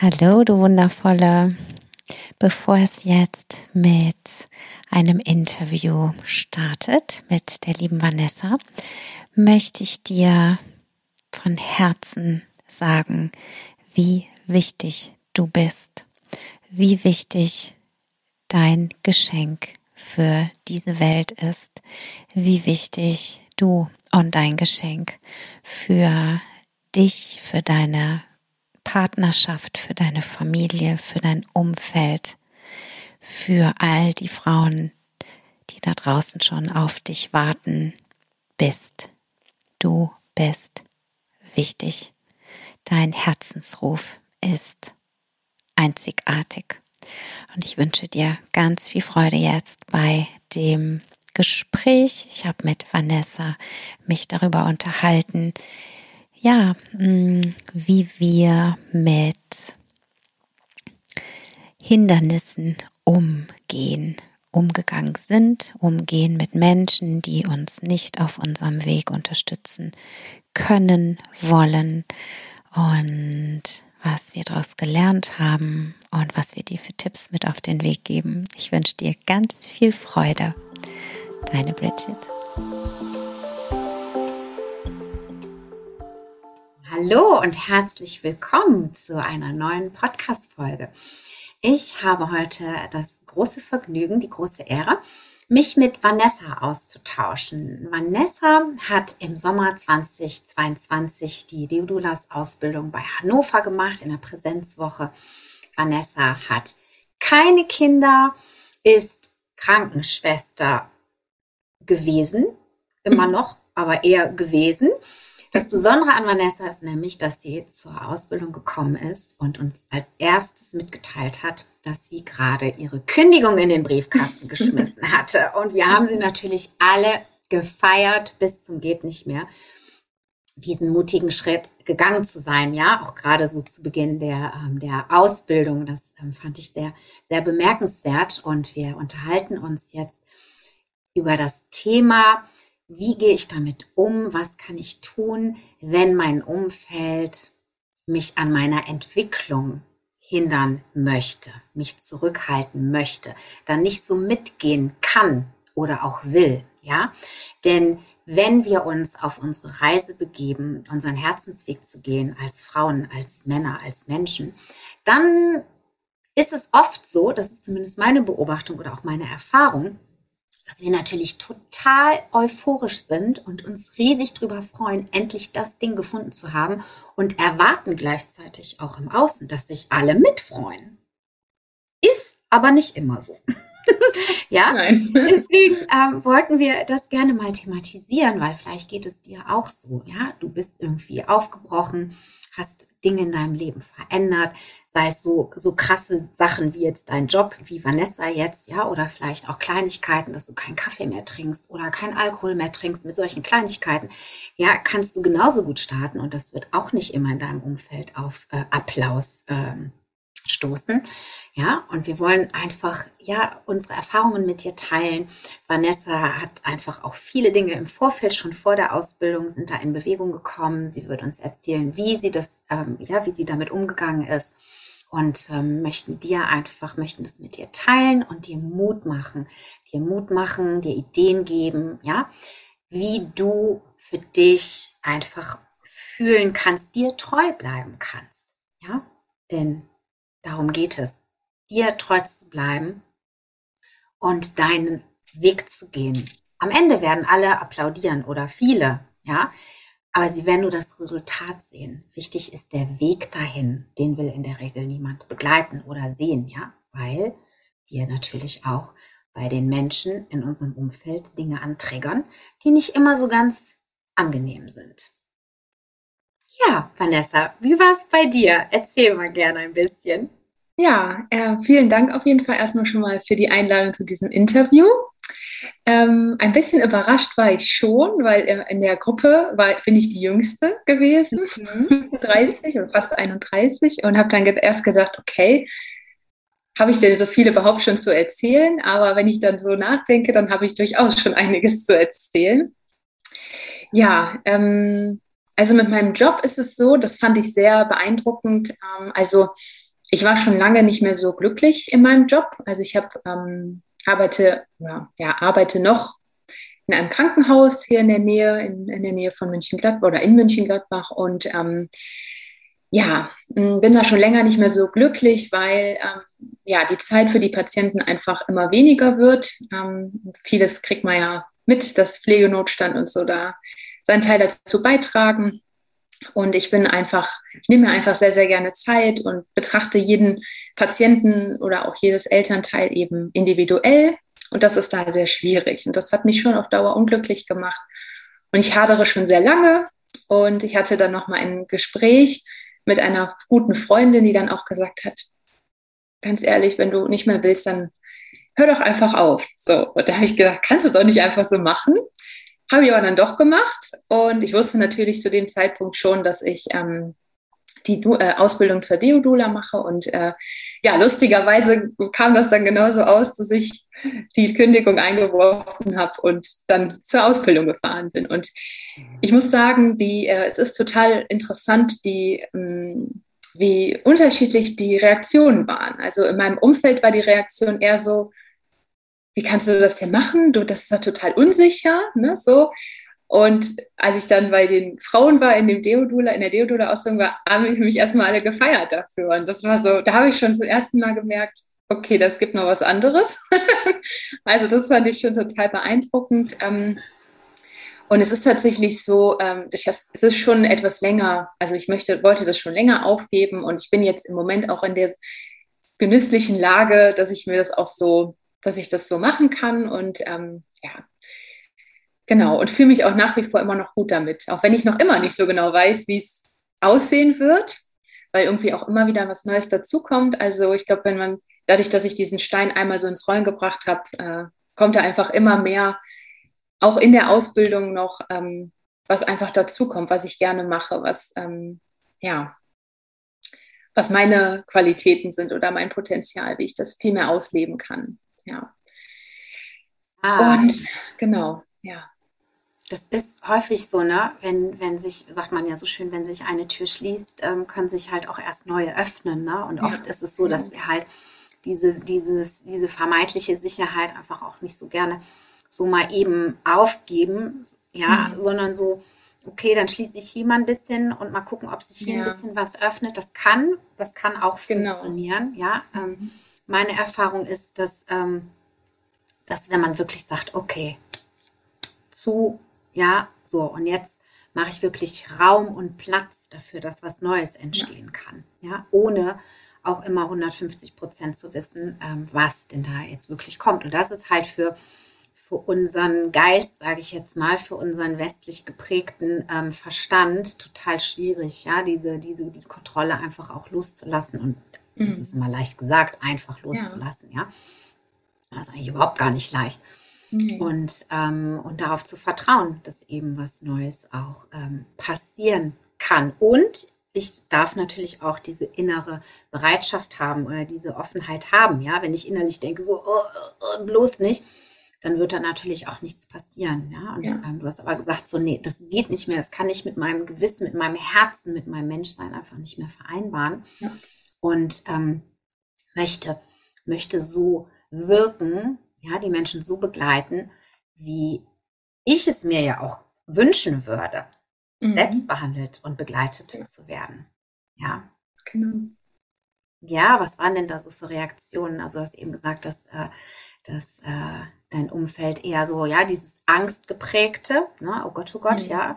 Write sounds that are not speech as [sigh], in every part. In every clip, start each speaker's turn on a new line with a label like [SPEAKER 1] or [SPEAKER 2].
[SPEAKER 1] Hallo, du wundervolle. Bevor es jetzt mit einem Interview startet mit der lieben Vanessa, möchte ich dir von Herzen sagen, wie wichtig du bist, wie wichtig dein Geschenk für diese Welt ist, wie wichtig du und dein Geschenk für dich, für deine Partnerschaft, für deine Familie, für dein Umfeld, für all die Frauen, die da draußen schon auf dich warten, bist. Du bist wichtig. Dein Herzensruf ist einzigartig. Und ich wünsche dir ganz viel Freude jetzt bei dem Gespräch. Ich habe mit Vanessa mich darüber unterhalten, ja, mm, wie wir mit Hindernissen umgehen, umgegangen sind, umgehen mit Menschen, die uns nicht auf unserem Weg unterstützen können, wollen und was wir daraus gelernt haben und was wir dir für Tipps mit auf den Weg geben. Ich wünsche dir ganz viel Freude. Deine Bridget.
[SPEAKER 2] Hallo und herzlich willkommen zu einer neuen Podcast-Folge. Ich habe heute das große Vergnügen, die große Ehre, mich mit Vanessa auszutauschen. Vanessa hat im Sommer 2022 die Deodulas-Ausbildung bei Hannover gemacht in der Präsenzwoche. Vanessa hat keine Kinder, ist Krankenschwester gewesen, immer [laughs] noch, aber eher gewesen das Besondere an Vanessa ist nämlich, dass sie zur Ausbildung gekommen ist und uns als erstes mitgeteilt hat, dass sie gerade ihre Kündigung in den Briefkasten [laughs] geschmissen hatte. Und wir haben sie natürlich alle gefeiert bis zum geht nicht mehr, diesen mutigen Schritt gegangen zu sein. Ja, auch gerade so zu Beginn der, ähm, der Ausbildung. Das ähm, fand ich sehr, sehr bemerkenswert. Und wir unterhalten uns jetzt über das Thema, wie gehe ich damit um? Was kann ich tun, wenn mein Umfeld mich an meiner Entwicklung hindern möchte, mich zurückhalten möchte, dann nicht so mitgehen kann oder auch will, ja? Denn wenn wir uns auf unsere Reise begeben, unseren Herzensweg zu gehen, als Frauen, als Männer, als Menschen, dann ist es oft so, das ist zumindest meine Beobachtung oder auch meine Erfahrung, dass wir natürlich total euphorisch sind und uns riesig darüber freuen, endlich das Ding gefunden zu haben und erwarten gleichzeitig auch im Außen, dass sich alle mitfreuen. Ist aber nicht immer so. [laughs] ja, Nein. [laughs] deswegen ähm, wollten wir das gerne mal thematisieren, weil vielleicht geht es dir auch so. Ja, du bist irgendwie aufgebrochen, hast Dinge in deinem Leben verändert, sei es so, so krasse Sachen wie jetzt dein Job, wie Vanessa jetzt, ja, oder vielleicht auch Kleinigkeiten, dass du keinen Kaffee mehr trinkst oder keinen Alkohol mehr trinkst. Mit solchen Kleinigkeiten, ja, kannst du genauso gut starten und das wird auch nicht immer in deinem Umfeld auf äh, Applaus ähm, stoßen. Ja, und wir wollen einfach, ja, unsere Erfahrungen mit dir teilen. Vanessa hat einfach auch viele Dinge im Vorfeld, schon vor der Ausbildung, sind da in Bewegung gekommen. Sie wird uns erzählen, wie sie das, ähm, ja, wie sie damit umgegangen ist und ähm, möchten dir einfach, möchten das mit dir teilen und dir Mut machen, dir Mut machen, dir Ideen geben, ja, wie du für dich einfach fühlen kannst, dir treu bleiben kannst, ja, denn darum geht es, dir treu zu bleiben und deinen Weg zu gehen. Am Ende werden alle applaudieren oder viele, ja. Aber sie werden nur das Resultat sehen. Wichtig ist der Weg dahin. Den will in der Regel niemand begleiten oder sehen, ja. Weil wir natürlich auch bei den Menschen in unserem Umfeld Dinge anträgern, die nicht immer so ganz angenehm sind. Ja, Vanessa, wie war es bei dir? Erzähl mal gerne ein bisschen.
[SPEAKER 3] Ja, äh, vielen Dank auf jeden Fall erstmal schon mal für die Einladung zu diesem Interview. Ähm, ein bisschen überrascht war ich schon, weil äh, in der Gruppe war, bin ich die Jüngste gewesen, mhm. [laughs] 30 oder fast 31, und habe dann erst gedacht, okay, habe ich denn so viel überhaupt schon zu erzählen? Aber wenn ich dann so nachdenke, dann habe ich durchaus schon einiges zu erzählen. Ja, ähm, also mit meinem Job ist es so, das fand ich sehr beeindruckend. Ähm, also ich war schon lange nicht mehr so glücklich in meinem Job. Also ich habe ähm, arbeite ja, ja, arbeite noch in einem Krankenhaus hier in der Nähe, in, in der Nähe von München-Gladbach oder in München-Gladbach und ähm, ja, bin da schon länger nicht mehr so glücklich, weil ähm, ja die Zeit für die Patienten einfach immer weniger wird. Ähm, vieles kriegt man ja mit, dass Pflegenotstand und so da seinen Teil dazu beitragen. Und ich bin einfach, ich nehme mir einfach sehr, sehr gerne Zeit und betrachte jeden Patienten oder auch jedes Elternteil eben individuell. Und das ist da sehr schwierig. Und das hat mich schon auf Dauer unglücklich gemacht. Und ich hadere schon sehr lange. Und ich hatte dann noch mal ein Gespräch mit einer guten Freundin, die dann auch gesagt hat, ganz ehrlich, wenn du nicht mehr willst, dann hör doch einfach auf. So, und da habe ich gedacht, kannst du doch nicht einfach so machen. Habe ich aber dann doch gemacht und ich wusste natürlich zu dem Zeitpunkt schon, dass ich ähm, die du äh, Ausbildung zur Deodula mache und äh, ja, lustigerweise kam das dann genauso aus, dass ich die Kündigung eingeworfen habe und dann zur Ausbildung gefahren bin. Und ich muss sagen, die, äh, es ist total interessant, die, ähm, wie unterschiedlich die Reaktionen waren. Also in meinem Umfeld war die Reaktion eher so, wie kannst du das denn machen? Du, das ist ja total unsicher, ne, so. Und als ich dann bei den Frauen war, in dem Deodula, in der Deodula-Ausbildung war, haben mich erstmal alle gefeiert dafür. Und das war so, da habe ich schon zum ersten Mal gemerkt, okay, das gibt noch was anderes. [laughs] also das fand ich schon total beeindruckend. Ähm, und es ist tatsächlich so, ähm, es ist schon etwas länger, also ich möchte, wollte das schon länger aufgeben und ich bin jetzt im Moment auch in der genüsslichen Lage, dass ich mir das auch so dass ich das so machen kann und ähm, ja, genau und fühle mich auch nach wie vor immer noch gut damit, auch wenn ich noch immer nicht so genau weiß, wie es aussehen wird, weil irgendwie auch immer wieder was Neues dazukommt. Also ich glaube, wenn man dadurch, dass ich diesen Stein einmal so ins Rollen gebracht habe, äh, kommt da einfach immer mehr, auch in der Ausbildung noch, ähm, was einfach dazukommt, was ich gerne mache, was ähm, ja, was meine Qualitäten sind oder mein Potenzial, wie ich das viel mehr ausleben kann ja. Ah. Und genau, ja.
[SPEAKER 2] Das ist häufig so, ne? Wenn, wenn sich, sagt man ja so schön, wenn sich eine Tür schließt, ähm, können sich halt auch erst neue öffnen. Ne? Und oft ist es so, dass wir halt diese, dieses, diese vermeintliche Sicherheit einfach auch nicht so gerne so mal eben aufgeben, ja, mhm. sondern so, okay, dann schließe ich hier mal ein bisschen und mal gucken, ob sich hier ja. ein bisschen was öffnet. Das kann, das kann auch genau. funktionieren, ja. Ähm, mhm meine Erfahrung ist, dass, ähm, dass wenn man wirklich sagt, okay, zu, ja, so, und jetzt mache ich wirklich Raum und Platz dafür, dass was Neues entstehen ja. kann, ja, ohne auch immer 150 Prozent zu wissen, ähm, was denn da jetzt wirklich kommt. Und das ist halt für, für unseren Geist, sage ich jetzt mal, für unseren westlich geprägten ähm, Verstand total schwierig, ja, diese, diese, die Kontrolle einfach auch loszulassen und Mhm. Das ist immer leicht gesagt, einfach loszulassen, ja. ja? Das ist eigentlich überhaupt gar nicht leicht. Mhm. Und, ähm, und darauf zu vertrauen, dass eben was Neues auch ähm, passieren kann. Und ich darf natürlich auch diese innere Bereitschaft haben oder diese Offenheit haben. Ja, wenn ich innerlich denke, so, oh, oh, bloß nicht, dann wird da natürlich auch nichts passieren. Ja, und ja. Ähm, du hast aber gesagt, so, nee, das geht nicht mehr. Das kann ich mit meinem Gewissen, mit meinem Herzen, mit meinem Menschsein einfach nicht mehr vereinbaren. Ja und ähm, möchte, möchte so wirken, ja, die Menschen so begleiten, wie ich es mir ja auch wünschen würde, mhm. selbst behandelt und begleitet ja. zu werden. Ja. Genau. Ja, was waren denn da so für Reaktionen? Also du hast eben gesagt, dass, äh, dass äh, dein Umfeld eher so, ja, dieses Angstgeprägte, ne? oh Gott, oh Gott,
[SPEAKER 3] Mhm.
[SPEAKER 2] ja.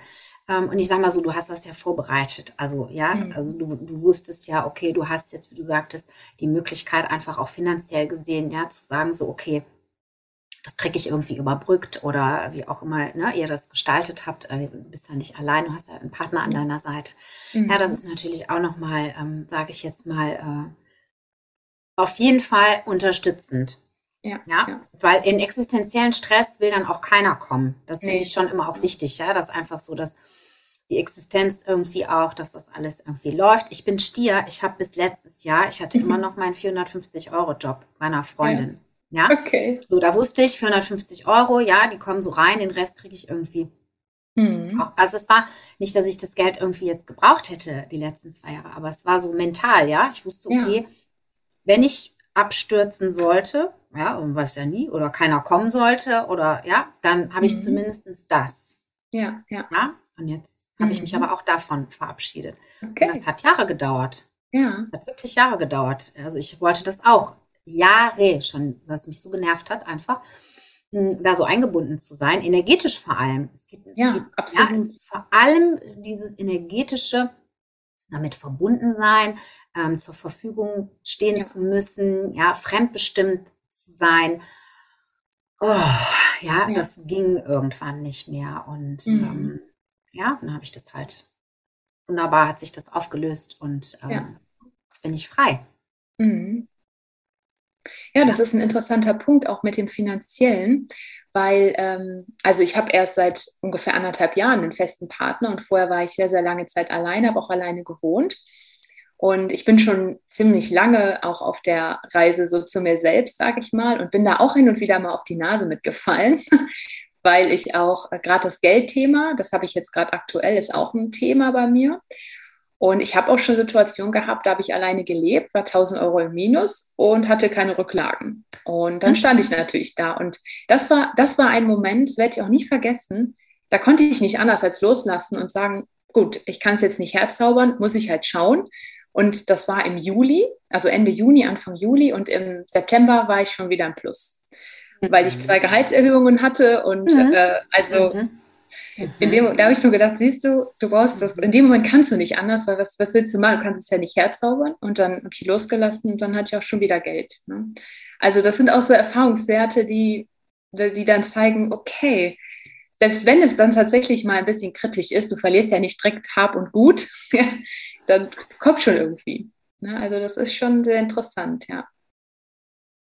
[SPEAKER 2] Ähm, und ich sag mal so, du hast das ja vorbereitet. Also, ja,
[SPEAKER 3] Mhm.
[SPEAKER 2] also du, du wusstest ja, okay, du hast jetzt, wie du sagtest, die Möglichkeit einfach auch finanziell gesehen, ja, zu sagen, so, okay, das kriege ich irgendwie überbrückt oder wie auch immer ne, ihr das gestaltet habt. Äh, Du bist ja nicht allein, du hast ja einen Partner an deiner Seite.
[SPEAKER 3] Mhm.
[SPEAKER 2] Ja, das ist natürlich auch nochmal, ähm, sage ich jetzt mal, äh, auf jeden Fall unterstützend.
[SPEAKER 3] Ja,
[SPEAKER 2] Ja,
[SPEAKER 3] ja.
[SPEAKER 2] weil in existenziellen Stress will dann auch keiner kommen. Das finde
[SPEAKER 3] Nee,
[SPEAKER 2] ich schon
[SPEAKER 3] das
[SPEAKER 2] immer auch wichtig, ja, dass einfach so, dass die Existenz irgendwie auch, dass das alles irgendwie läuft. Ich bin Stier, ich habe bis letztes Jahr, ich hatte immer
[SPEAKER 3] Mhm.
[SPEAKER 2] noch meinen 450-Euro-Job meiner Freundin. Ja,
[SPEAKER 3] Okay.
[SPEAKER 2] so, da wusste ich, 450 Euro, ja, die kommen so rein, den Rest kriege ich irgendwie
[SPEAKER 3] Mhm.
[SPEAKER 2] Also es war nicht, dass ich das Geld irgendwie jetzt gebraucht hätte, die letzten zwei Jahre, aber es war so mental, ja. Ich wusste,
[SPEAKER 3] Ja.
[SPEAKER 2] okay, wenn ich abstürzen sollte, ja, und weiß ja nie, oder keiner kommen sollte, oder ja, dann habe ich
[SPEAKER 3] Mhm.
[SPEAKER 2] zumindest das.
[SPEAKER 3] Ja, ja.
[SPEAKER 2] Ja, und jetzt habe ich mich
[SPEAKER 3] Mhm.
[SPEAKER 2] aber auch davon verabschiedet. Und
[SPEAKER 3] Okay.
[SPEAKER 2] das hat Jahre gedauert.
[SPEAKER 3] Ja.
[SPEAKER 2] Das hat wirklich Jahre gedauert. Also ich wollte das auch Jahre schon, was mich so genervt hat, einfach mh, da so eingebunden zu sein, energetisch vor allem. Es geht, es
[SPEAKER 3] Ja,
[SPEAKER 2] geht,
[SPEAKER 3] absolut.
[SPEAKER 2] Ja, vor allem dieses energetische, damit verbunden sein, ähm, zur Verfügung stehen
[SPEAKER 3] Ja.
[SPEAKER 2] zu müssen, ja, fremdbestimmt zu sein. Oh, ja,
[SPEAKER 3] Ja.
[SPEAKER 2] das ging irgendwann nicht mehr. Und
[SPEAKER 3] Mhm.
[SPEAKER 2] ähm, ja, dann habe ich das halt wunderbar, hat sich das aufgelöst und ähm,
[SPEAKER 3] Ja.
[SPEAKER 2] jetzt bin ich frei.
[SPEAKER 3] Mhm. Ja, das ist ein interessanter Punkt auch mit dem Finanziellen, weil, ähm, also ich habe erst seit ungefähr anderthalb Jahren einen festen Partner und vorher war ich sehr, sehr lange Zeit alleine, habe auch alleine gewohnt. Und ich bin schon ziemlich lange auch auf der Reise so zu mir selbst, sage ich mal, und bin da auch hin und wieder mal auf die Nase mitgefallen, weil ich auch äh, gerade das Geldthema, das habe ich jetzt gerade aktuell, ist auch ein Thema bei mir. Und ich habe auch schon Situationen gehabt, da habe ich alleine gelebt, war 1000 Euro im Minus und hatte keine Rücklagen. Und dann
[SPEAKER 2] Mhm.
[SPEAKER 3] stand ich natürlich da. Und das war, das war ein Moment, das werde ich auch nie vergessen. Da konnte ich nicht anders als loslassen und sagen, gut, ich kann es jetzt nicht herzaubern, muss ich halt schauen. Und das war im Juli, also Ende Juni, Anfang Juli. Und im September war ich schon wieder im Plus, weil ich zwei Gehaltserhöhungen hatte. Und
[SPEAKER 2] Mhm.
[SPEAKER 3] äh, also
[SPEAKER 2] Mhm.
[SPEAKER 3] in dem, da habe ich nur gedacht, siehst du, du brauchst das, in dem Moment kannst du nicht anders, weil was, was willst du machen? Du kannst es ja nicht herzaubern. Und dann habe ich losgelassen und dann hatte ich auch schon wieder Geld. Ne? Also das sind auch so Erfahrungswerte, die, die dann zeigen, okay, selbst wenn es dann tatsächlich mal ein bisschen kritisch ist, du verlierst ja nicht direkt Hab und Gut, [laughs] dann kommt schon irgendwie. Ne? Also das ist schon sehr interessant, ja.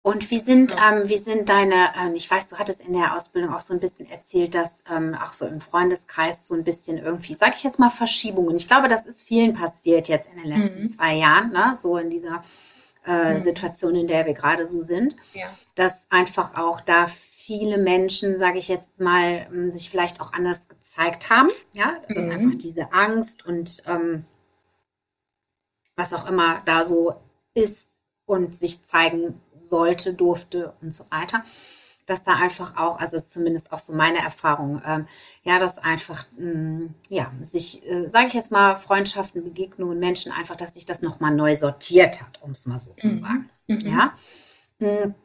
[SPEAKER 2] Und wie sind,
[SPEAKER 3] Ja.
[SPEAKER 2] ähm, wie sind deine, ähm, ich weiß, du hattest in der Ausbildung auch so ein bisschen erzählt, dass ähm, auch so im Freundeskreis so ein bisschen irgendwie, sage ich jetzt mal, Verschiebungen. Ich glaube, das ist vielen passiert jetzt in den letzten
[SPEAKER 3] Mhm.
[SPEAKER 2] zwei Jahren, ne? so in dieser äh,
[SPEAKER 3] Mhm.
[SPEAKER 2] Situation, in der wir gerade so sind,
[SPEAKER 3] Ja.
[SPEAKER 2] dass einfach auch da viele Menschen, sage ich jetzt mal, ähm, sich vielleicht auch anders gezeigt haben. Ja, dass
[SPEAKER 3] Mhm.
[SPEAKER 2] einfach diese Angst und ähm, was auch immer da so ist und sich zeigen sollte, durfte und so weiter. Dass da einfach auch, also ist zumindest auch so meine Erfahrung, ähm, ja, dass einfach, mh, ja, sich, äh, sage ich jetzt mal, Freundschaften, Begegnungen, Menschen einfach, dass sich das nochmal neu sortiert hat, um es mal so zu
[SPEAKER 3] Mhm.
[SPEAKER 2] sagen.
[SPEAKER 3] Mhm.
[SPEAKER 2] Ja. Mm.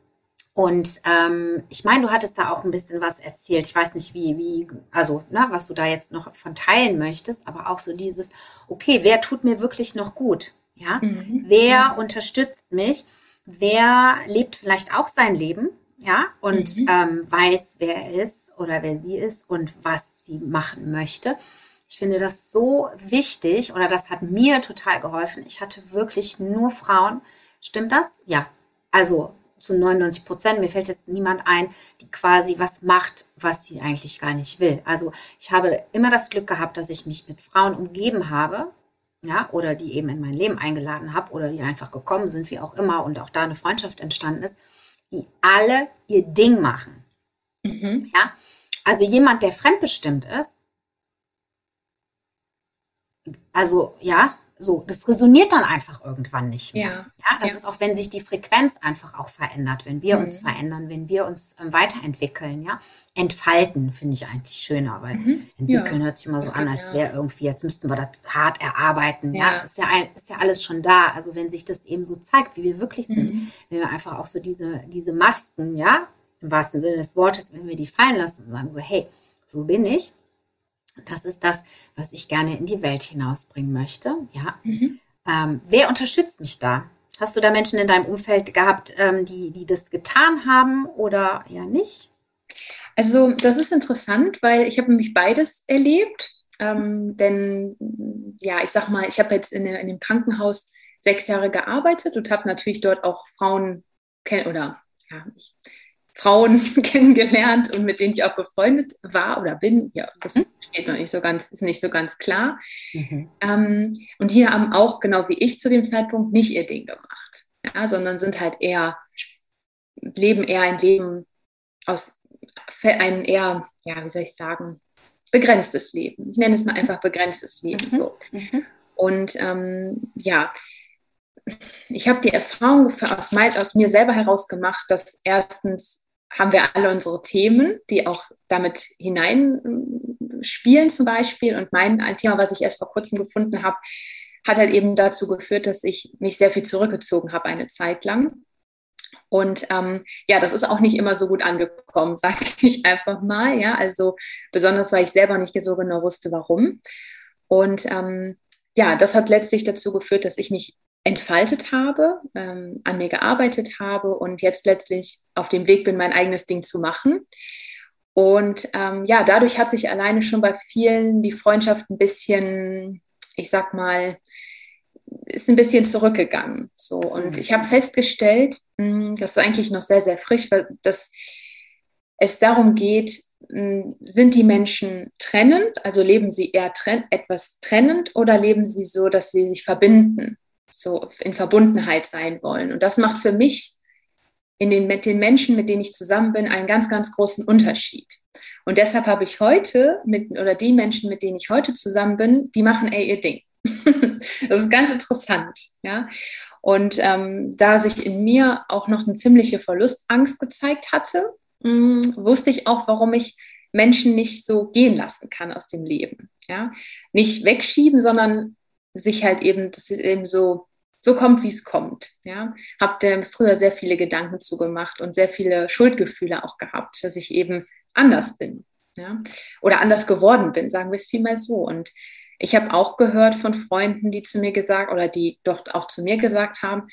[SPEAKER 2] Und ähm, ich meine, du hattest da auch ein bisschen was erzählt. Ich weiß nicht, wie, wie, also, ne, was du da jetzt noch von teilen möchtest, aber auch so dieses, okay, wer tut mir wirklich noch gut? Ja.
[SPEAKER 3] Mhm.
[SPEAKER 2] Wer unterstützt mich? Wer lebt vielleicht auch sein Leben? Ja, und
[SPEAKER 3] Mhm.
[SPEAKER 2] ähm, weiß, wer er ist oder wer sie ist und was sie machen möchte. Ich finde das so wichtig oder das hat mir total geholfen. Ich hatte wirklich nur Frauen. Stimmt das? Ja. Also zu 99 Prozent. Mir fällt jetzt niemand ein, die quasi was macht, was sie eigentlich gar nicht will. Also ich habe immer das Glück gehabt, dass ich mich mit Frauen umgeben habe, ja, oder die eben in mein Leben eingeladen habe oder die einfach gekommen sind, wie auch immer, und auch da eine Freundschaft entstanden ist, die alle ihr Ding machen.
[SPEAKER 3] Mhm.
[SPEAKER 2] Ja, also jemand, der fremdbestimmt ist, also ja, so, das resoniert dann einfach irgendwann nicht mehr.
[SPEAKER 3] Ja.
[SPEAKER 2] Ja, das
[SPEAKER 3] Ja.
[SPEAKER 2] ist auch, wenn sich die Frequenz einfach auch verändert, wenn wir uns
[SPEAKER 3] Mhm.
[SPEAKER 2] verändern, wenn wir uns ähm, weiterentwickeln, ja. Entfalten finde ich eigentlich schöner, weil
[SPEAKER 3] Mhm.
[SPEAKER 2] entwickeln
[SPEAKER 3] Ja.
[SPEAKER 2] hört sich immer so an, als wäre irgendwie, jetzt müssten wir das hart erarbeiten. Ja,
[SPEAKER 3] Ja.
[SPEAKER 2] Ist, ja ein, ist ja alles schon da. Also wenn sich das eben so zeigt, wie wir wirklich sind,
[SPEAKER 3] Mhm.
[SPEAKER 2] wenn wir einfach auch so diese, diese Masken, ja, im wahrsten Sinne des Wortes, wenn wir die fallen lassen und sagen so, hey, so bin ich. Das ist das, was ich gerne in die Welt hinausbringen möchte. Ja. Mhm. Ähm, wer unterstützt mich da? Hast du da Menschen in deinem Umfeld gehabt, ähm, die, die das getan haben oder ja nicht?
[SPEAKER 3] Also das ist interessant, weil ich habe nämlich beides erlebt. Ähm, denn ja, ich sag mal, ich habe jetzt in, in, dem Krankenhaus sechs Jahre gearbeitet und habe natürlich dort auch Frauen kennen oder ja, ich, Frauen [laughs] kennengelernt und mit denen ich auch befreundet war oder bin. Ja, das mhm. steht noch nicht so ganz, ist nicht so ganz klar. Mhm. Ähm, und die haben auch, genau wie ich zu dem Zeitpunkt, nicht ihr Ding gemacht, ja, sondern sind halt eher, leben eher ein Leben aus, ein eher, ja, wie soll ich sagen, begrenztes Leben. Ich nenne es mal einfach begrenztes Leben mhm. so. Mhm. Und ähm, ja, ich habe die Erfahrung aus, mein, aus, mir selber heraus gemacht, dass erstens haben wir alle unsere Themen, die auch damit hineinspielen zum Beispiel. Und mein ein Thema, was ich erst vor kurzem gefunden habe, hat halt eben dazu geführt, dass ich mich sehr viel zurückgezogen habe eine Zeit lang. Und ähm, ja, das ist auch nicht immer so gut angekommen, [laughs] sage ich einfach mal. Ja, also besonders, weil ich selber nicht so genau wusste, warum. Und ähm, ja, das hat letztlich dazu geführt, dass ich mich entfaltet habe, ähm, an mir gearbeitet habe und jetzt letztlich auf dem Weg bin, mein eigenes Ding zu machen. Und ähm, ja, dadurch hat sich alleine schon bei vielen die Freundschaft ein bisschen, ich sag mal, ist ein bisschen zurückgegangen. So. Und mhm. ich habe festgestellt, hm, das ist eigentlich noch sehr, sehr frisch, dass es darum geht, hm, sind die Menschen trennend, also leben sie eher trenn etwas trennend oder leben sie so, dass sie sich verbinden? So in Verbundenheit sein wollen. Und das macht für mich in den, mit den Menschen, mit denen ich zusammen bin, einen ganz, ganz großen Unterschied. Und deshalb habe ich heute mit, oder die Menschen, mit denen ich heute zusammen bin, die machen ey ihr Ding. [laughs] das ist ganz interessant, ja. Und ähm, da sich in mir auch noch eine ziemliche Verlustangst gezeigt hatte, mh, hm, wusste ich auch, warum ich Menschen nicht so gehen lassen kann aus dem Leben. Ja? Nicht wegschieben, sondern sich halt eben, das ist eben so so kommt, wie es kommt. Ja, habe früher sehr viele Gedanken zugemacht und sehr viele Schuldgefühle auch gehabt, dass ich eben anders bin. Ja, oder anders geworden bin, sagen wir es vielmehr so. Und ich habe auch gehört von Freunden, die zu mir gesagt oder die dort auch zu mir gesagt haben,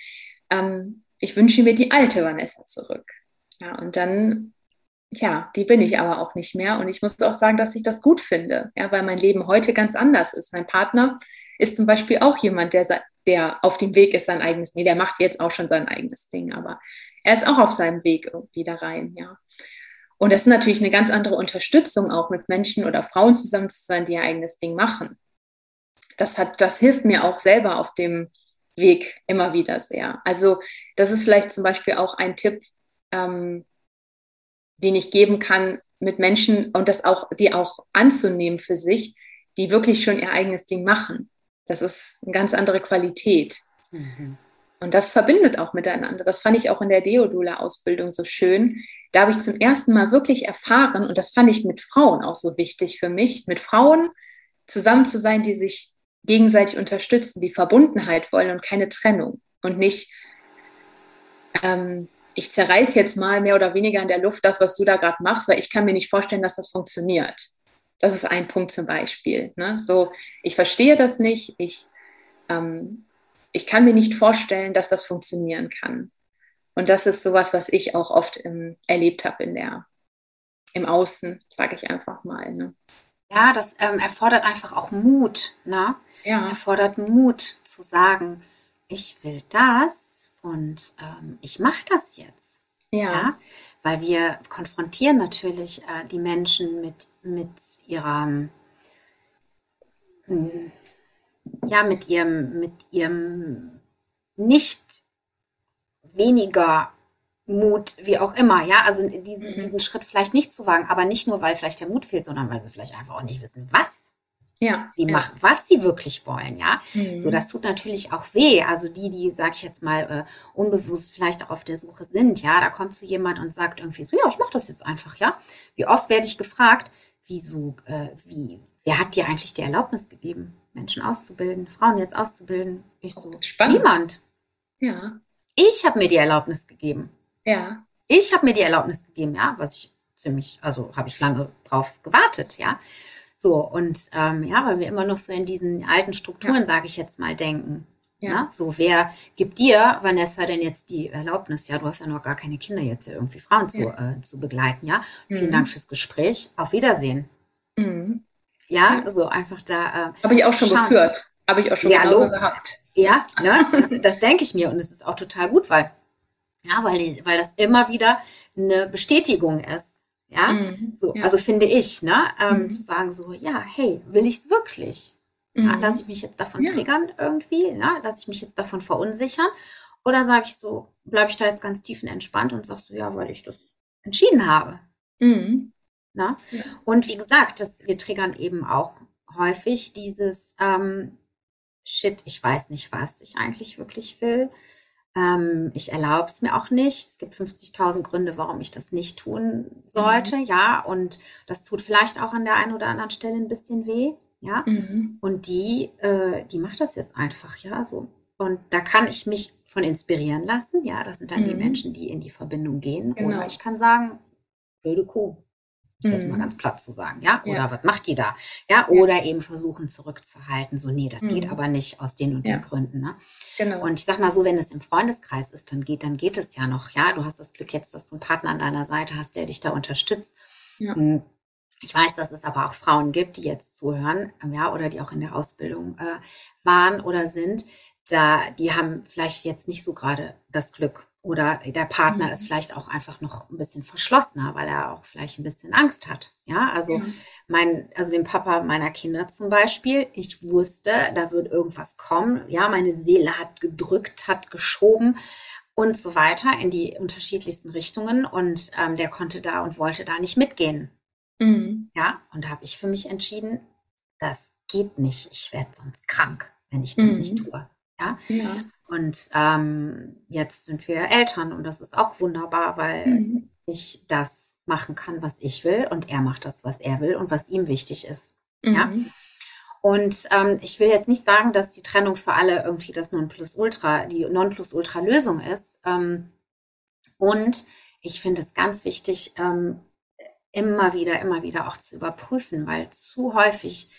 [SPEAKER 3] ähm, ich wünsche mir die alte Vanessa zurück. Ja, und dann, ja, die bin ich aber auch nicht mehr. Und ich muss auch sagen, dass ich das gut finde, ja, weil mein Leben heute ganz anders ist. Mein Partner ist zum Beispiel auch jemand, der der auf dem Weg ist, sein eigenes, nee, der macht jetzt auch schon sein eigenes Ding, aber er ist auch auf seinem Weg irgendwie da rein, ja. Und das ist natürlich eine ganz andere Unterstützung, auch mit Menschen oder Frauen zusammen zu sein, die ihr eigenes Ding machen. Das, hat, das hilft mir auch selber auf dem Weg immer wieder sehr. Also das ist vielleicht zum Beispiel auch ein Tipp, ähm, den ich geben kann mit Menschen und das auch, die auch anzunehmen für sich, die wirklich schon ihr eigenes Ding machen. Das ist eine ganz andere Qualität. Mhm. Und das verbindet auch miteinander. Das fand ich auch in der Deodula-Ausbildung so schön. Da habe ich zum ersten Mal wirklich erfahren, und das fand ich mit Frauen auch so wichtig für mich, mit Frauen zusammen zu sein, die sich gegenseitig unterstützen, die Verbundenheit wollen und keine Trennung. Und nicht, ähm, ich zerreiß jetzt mal mehr oder weniger in der Luft das, was du da gerade machst, weil ich kann mir nicht vorstellen, dass das funktioniert. Das ist ein Punkt zum Beispiel. Ne? So, ich verstehe das nicht, ich, ähm, ich kann mir nicht vorstellen, dass das funktionieren kann. Und das ist sowas, was ich auch oft im, erlebt habe in der, im Außen, sage ich einfach mal. Ne?
[SPEAKER 2] Ja, das ähm, erfordert einfach auch Mut. Ne? Ja. Es erfordert Mut zu sagen, ich will das und ähm, ich mache das jetzt. Ja. ja weil wir konfrontieren natürlich äh, die Menschen mit, mit ihrer, hm, ja, mit ihrem, mit ihrem nicht weniger Mut, wie auch immer, ja, also diesen, mhm. diesen Schritt vielleicht nicht zu wagen, aber nicht nur, weil vielleicht der Mut fehlt, sondern weil sie vielleicht einfach auch nicht wissen, was ja, sie ja. machen, was sie wirklich wollen, ja. Mhm. So, das tut natürlich auch weh. Also die, die, sag ich jetzt mal, äh, unbewusst vielleicht auch auf der Suche sind, ja, da kommt so jemand und sagt irgendwie so, ja, ich mache das jetzt einfach, ja. Wie oft werde ich gefragt, wieso, äh, wie, wer hat dir eigentlich die Erlaubnis gegeben, Menschen auszubilden, Frauen jetzt auszubilden? Ich so, Spannend. niemand. Ja. Ich habe mir die Erlaubnis gegeben. Ja. Ich habe mir die Erlaubnis gegeben, ja, was ich ziemlich, also habe ich lange drauf gewartet, ja. So, und ähm, ja, weil wir immer noch so in diesen alten Strukturen, ja. sage ich jetzt mal, denken. Ja. ja. So, wer gibt dir, Vanessa, denn jetzt die Erlaubnis? Ja, du hast ja noch gar keine Kinder jetzt hier irgendwie Frauen zu, ja. äh, zu begleiten, ja. Mhm. Vielen Dank fürs Gespräch. Auf Wiedersehen. Mhm. Ja, ja, so einfach da.
[SPEAKER 3] Äh, Habe ich auch schon schauen. geführt. Habe ich auch schon
[SPEAKER 2] ja, genauso gehabt. Ja, ne? das, das denke ich mir und es ist auch total gut, weil, ja, weil, weil das immer wieder eine Bestätigung ist. Ja, mhm, so, ja. also finde ich, ne, ähm, mhm. zu sagen so, ja, hey, will ich es wirklich? Mhm. Ja, lasse ich mich jetzt davon ja. triggern irgendwie, ne? lasse ich mich jetzt davon verunsichern? Oder sage ich so, bleibe ich da jetzt ganz tiefenentspannt und sagst so, ja, weil ich das entschieden habe. Mhm. Ne? Ja. Und wie gesagt, das, wir triggern eben auch häufig dieses ähm, Shit, ich weiß nicht, was ich eigentlich wirklich will. Ähm, ich erlaube es mir auch nicht. Es gibt 50.000 Gründe, warum ich das nicht tun sollte, mhm. ja. Und das tut vielleicht auch an der einen oder anderen Stelle ein bisschen weh, ja. Mhm. Und die, äh, die macht das jetzt einfach, ja, so. Und da kann ich mich von inspirieren lassen, ja. Das sind dann mhm. die Menschen, die in die Verbindung gehen. Genau. Oder ich kann sagen, wilde Kuh, das ist mal mhm. ganz platt zu sagen, ja? Oder ja. was macht die da? Ja, oder eben versuchen zurückzuhalten, so, nee, das mhm. geht aber nicht aus den und den ja. Gründen. Ne? Genau. Und ich sag mal so, wenn es im Freundeskreis ist, dann geht, dann geht es ja noch, ja. Du hast das Glück jetzt, dass du einen Partner an deiner Seite hast, der dich da unterstützt. Ja. Hm. Ich weiß, dass es aber auch Frauen gibt, die jetzt zuhören, ja, oder die auch in der Ausbildung äh, waren oder sind. Da, die haben vielleicht jetzt nicht so gerade das Glück, oder der Partner mhm. ist vielleicht auch einfach noch ein bisschen verschlossener, weil er auch vielleicht ein bisschen Angst hat. Ja, also mhm. mein, also dem Papa meiner Kinder zum Beispiel, ich wusste, da wird irgendwas kommen. Ja, meine Seele hat gedrückt, hat geschoben und so weiter in die unterschiedlichsten Richtungen und ähm, der konnte da und wollte da nicht mitgehen. Mhm. Ja, und da habe ich für mich entschieden, das geht nicht. Ich werde sonst krank, wenn ich das nicht mhm. tue. Ja? ja. Und ähm, jetzt sind wir Eltern und das ist auch wunderbar, weil mhm. ich das machen kann, was ich will und er macht das, was er will und was ihm wichtig ist. Mhm. Ja. Und ähm, ich will jetzt nicht sagen, dass die Trennung für alle irgendwie das Nonplusultra, die Nonplusultra-Lösung ist. Ähm, und ich finde es ganz wichtig, ähm, immer wieder, immer wieder auch zu überprüfen, weil zu häufig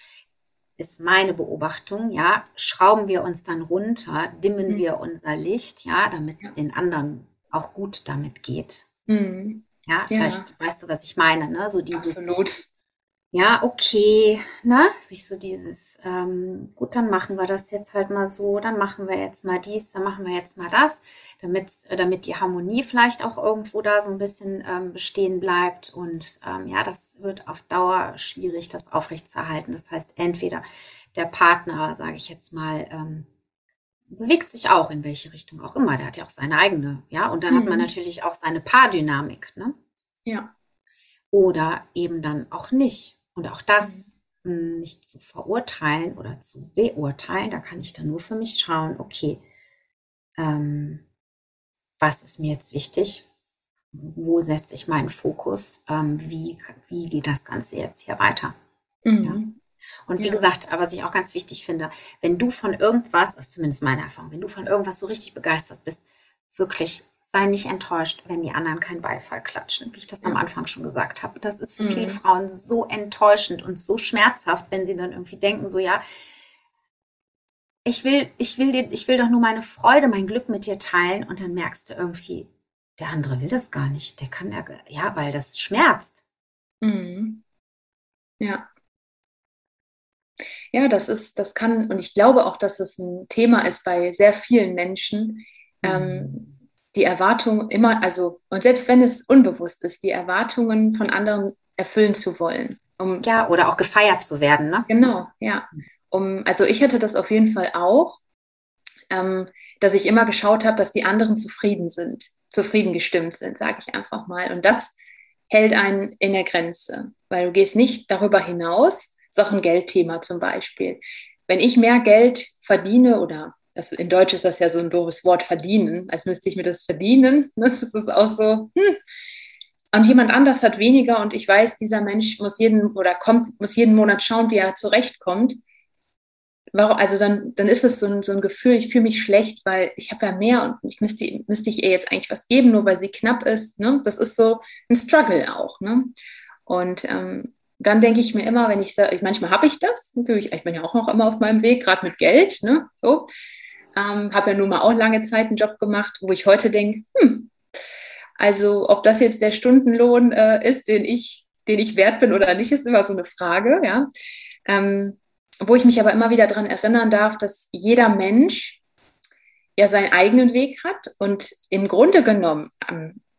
[SPEAKER 2] ist meine Beobachtung, ja, schrauben wir uns dann runter, dimmen mhm. wir unser Licht, ja, damit es den anderen auch gut damit geht. Mhm. Ja, vielleicht ja. weißt du, was ich meine, ne? So dieses, Absolut ja, okay, ne? Sich so dieses, ähm, gut, dann machen wir das jetzt halt mal so, dann machen wir jetzt mal dies, dann machen wir jetzt mal das, damit, damit die Harmonie vielleicht auch irgendwo da so ein bisschen ähm, bestehen bleibt. Und ähm, ja, das wird auf Dauer schwierig, das aufrechtzuerhalten. Das heißt, entweder der Partner, sage ich jetzt mal, ähm, bewegt sich auch in welche Richtung auch immer. Der hat ja auch seine eigene, ja, und dann mhm. hat man mhm. natürlich auch seine Paardynamik, ne?
[SPEAKER 3] Ja.
[SPEAKER 2] Oder eben dann auch nicht. Und auch das mhm. nicht zu verurteilen oder zu beurteilen, da kann ich dann nur für mich schauen, okay, ähm, was ist mir jetzt wichtig? Wo setze ich meinen Fokus? Ähm, wie, wie geht das Ganze jetzt hier weiter? Mhm. Ja. Und wie ja. gesagt, was ich auch ganz wichtig finde, wenn du von irgendwas, das ist zumindest meine Erfahrung, wenn du von irgendwas so richtig begeistert bist, wirklich sei nicht enttäuscht, wenn die anderen keinen Beifall klatschen, wie ich das am Anfang schon gesagt habe. Das ist für mhm. viele Frauen so enttäuschend und so schmerzhaft, wenn sie dann irgendwie denken, so ja, ich will, ich will dir, ich will doch nur meine Freude, mein Glück mit dir teilen und dann merkst du irgendwie, der andere will das gar nicht. Der kann ja, ja, weil das schmerzt.
[SPEAKER 3] Mhm. Ja. Ja, das ist, das kann, und ich glaube auch, dass es das ein Thema ist bei sehr vielen Menschen, ähm, mhm. ähm, die Erwartungen immer, also, und selbst wenn es unbewusst ist, die Erwartungen von anderen erfüllen zu wollen.
[SPEAKER 2] Um, ja, oder auch gefeiert zu werden, ne?
[SPEAKER 3] Genau, ja. Um, also ich hatte das auf jeden Fall auch, ähm, dass ich immer geschaut habe, dass die anderen zufrieden sind, zufrieden gestimmt sind, sage ich einfach mal. Und das hält einen in der Grenze, weil du gehst nicht darüber hinaus, ist auch ein Geldthema zum Beispiel. Wenn ich mehr Geld verdiene oder das, in Deutsch ist das ja so ein doofes Wort, verdienen, als müsste ich mir das verdienen. [laughs] Das ist auch so, hm. Und jemand anders hat weniger und ich weiß, dieser Mensch muss jeden oder kommt, muss jeden Monat schauen, wie er zurechtkommt. warum, also dann, dann ist es so ein, so ein Gefühl, ich fühle mich schlecht, weil ich habe ja mehr und ich müsste, müsste ich ihr jetzt eigentlich was geben, nur weil sie knapp ist. Ne? Das ist so ein Struggle auch. Ne? Und ähm, dann denke ich mir immer, wenn ich sage, manchmal habe ich das, ich bin ja auch noch immer auf meinem Weg, gerade mit Geld, ne? so. Ähm, habe ja nun mal auch lange Zeit einen Job gemacht, wo ich heute denke, hm, also ob das jetzt der Stundenlohn äh, ist, den ich, den ich wert bin oder nicht, ist immer so eine Frage, ja. Ähm, wo ich mich aber immer wieder daran erinnern darf, dass jeder Mensch ja seinen eigenen Weg hat und im Grunde genommen,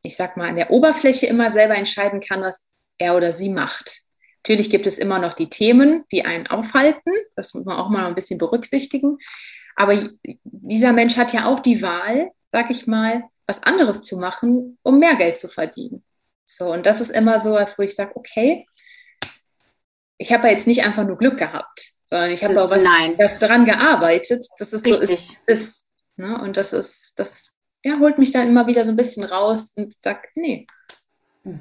[SPEAKER 3] ich sag mal, an der Oberfläche immer selber entscheiden kann, was er oder sie macht. Natürlich gibt es immer noch die Themen, die einen aufhalten. Das muss man auch mal ein bisschen berücksichtigen. Aber dieser Mensch hat ja auch die Wahl, sag ich mal, was anderes zu machen, um mehr Geld zu verdienen. So, und das ist immer so was, wo ich sage, okay, ich habe ja jetzt nicht einfach nur Glück gehabt, sondern ich habe auch was
[SPEAKER 2] Nein.
[SPEAKER 3] daran gearbeitet, dass es Richtig. so ist. ist ne? Und das ist, das ja, holt mich dann immer wieder so ein bisschen raus und sagt, nee.